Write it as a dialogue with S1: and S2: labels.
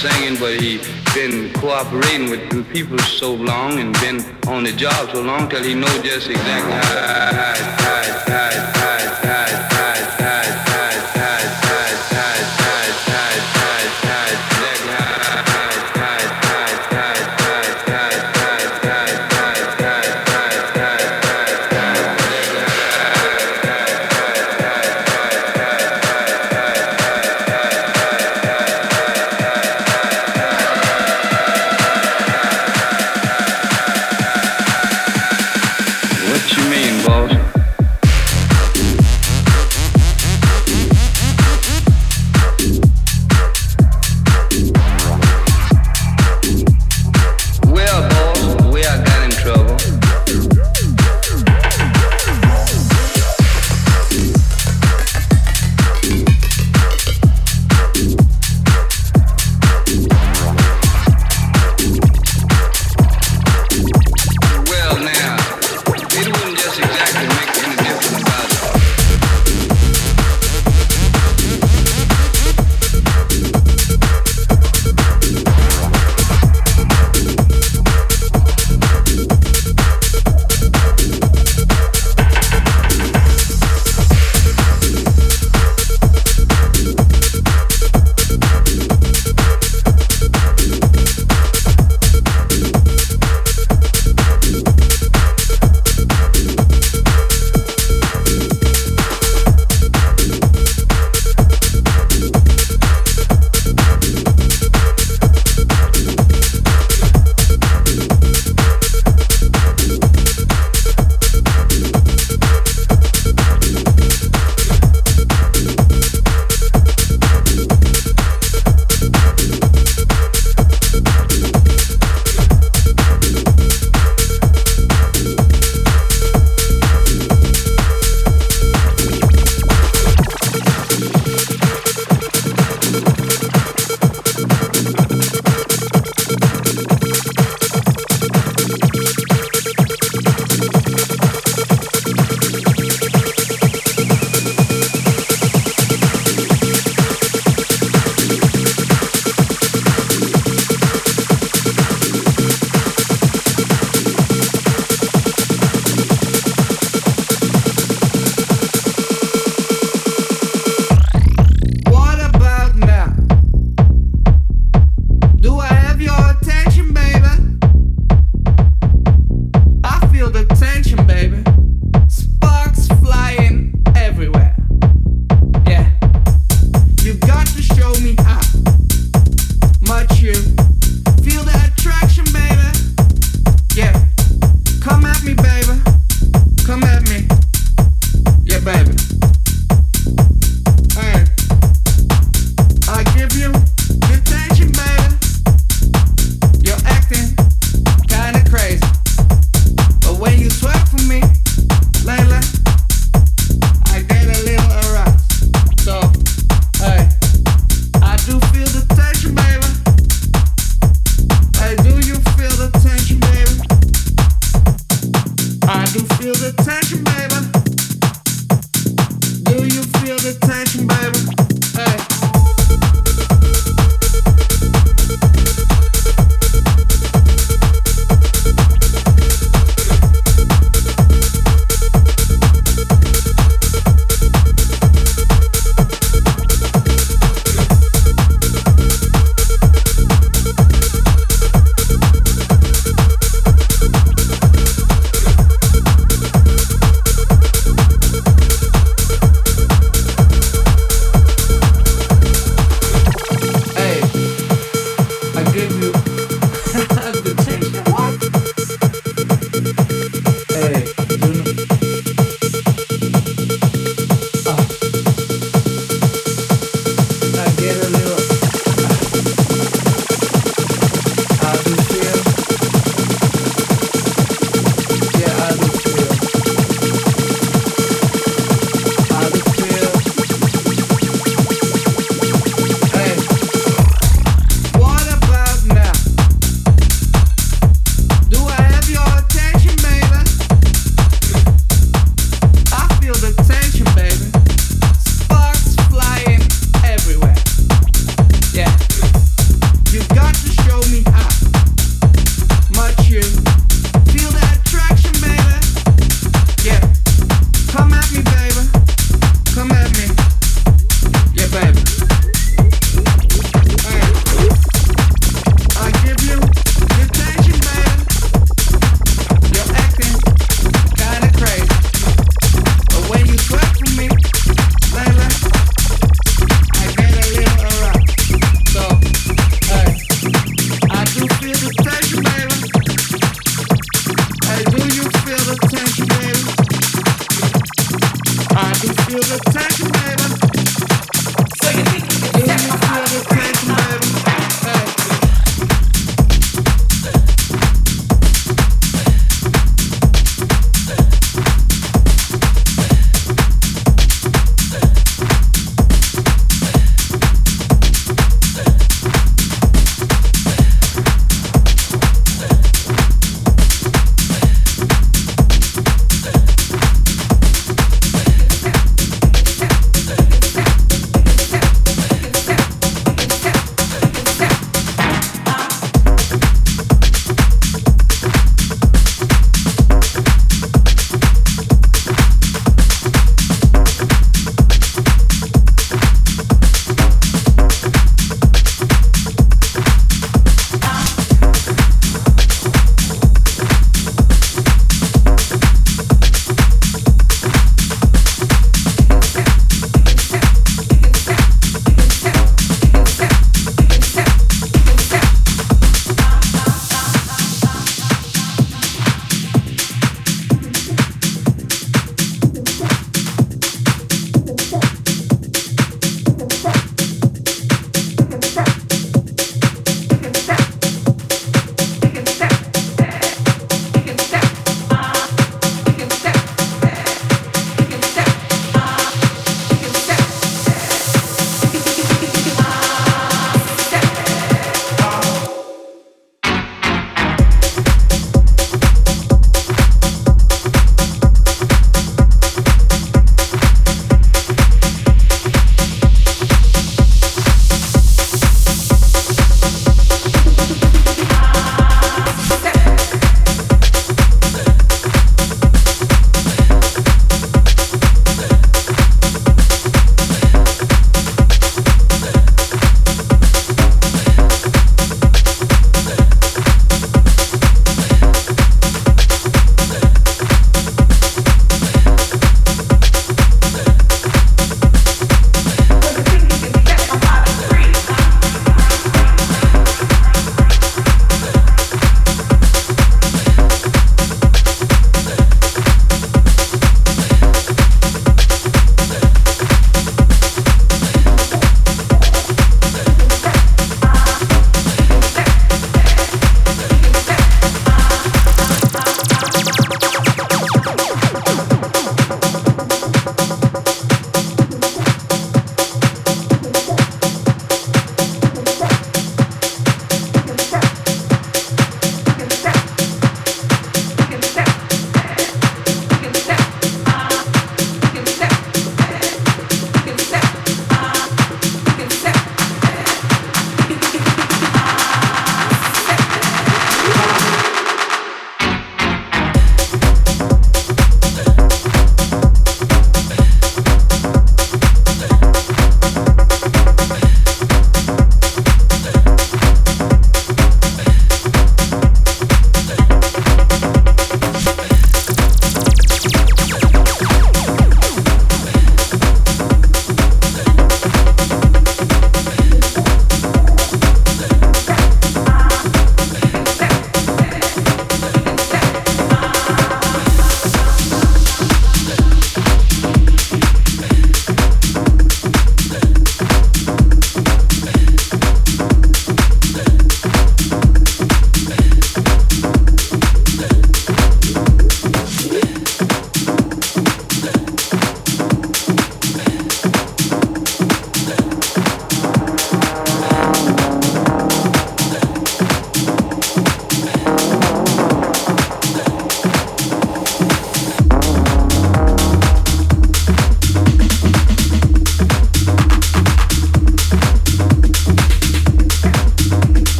S1: Singing, but he' been cooperating with people so long and been on the job so long till he knows just exactly how, how, how, how, how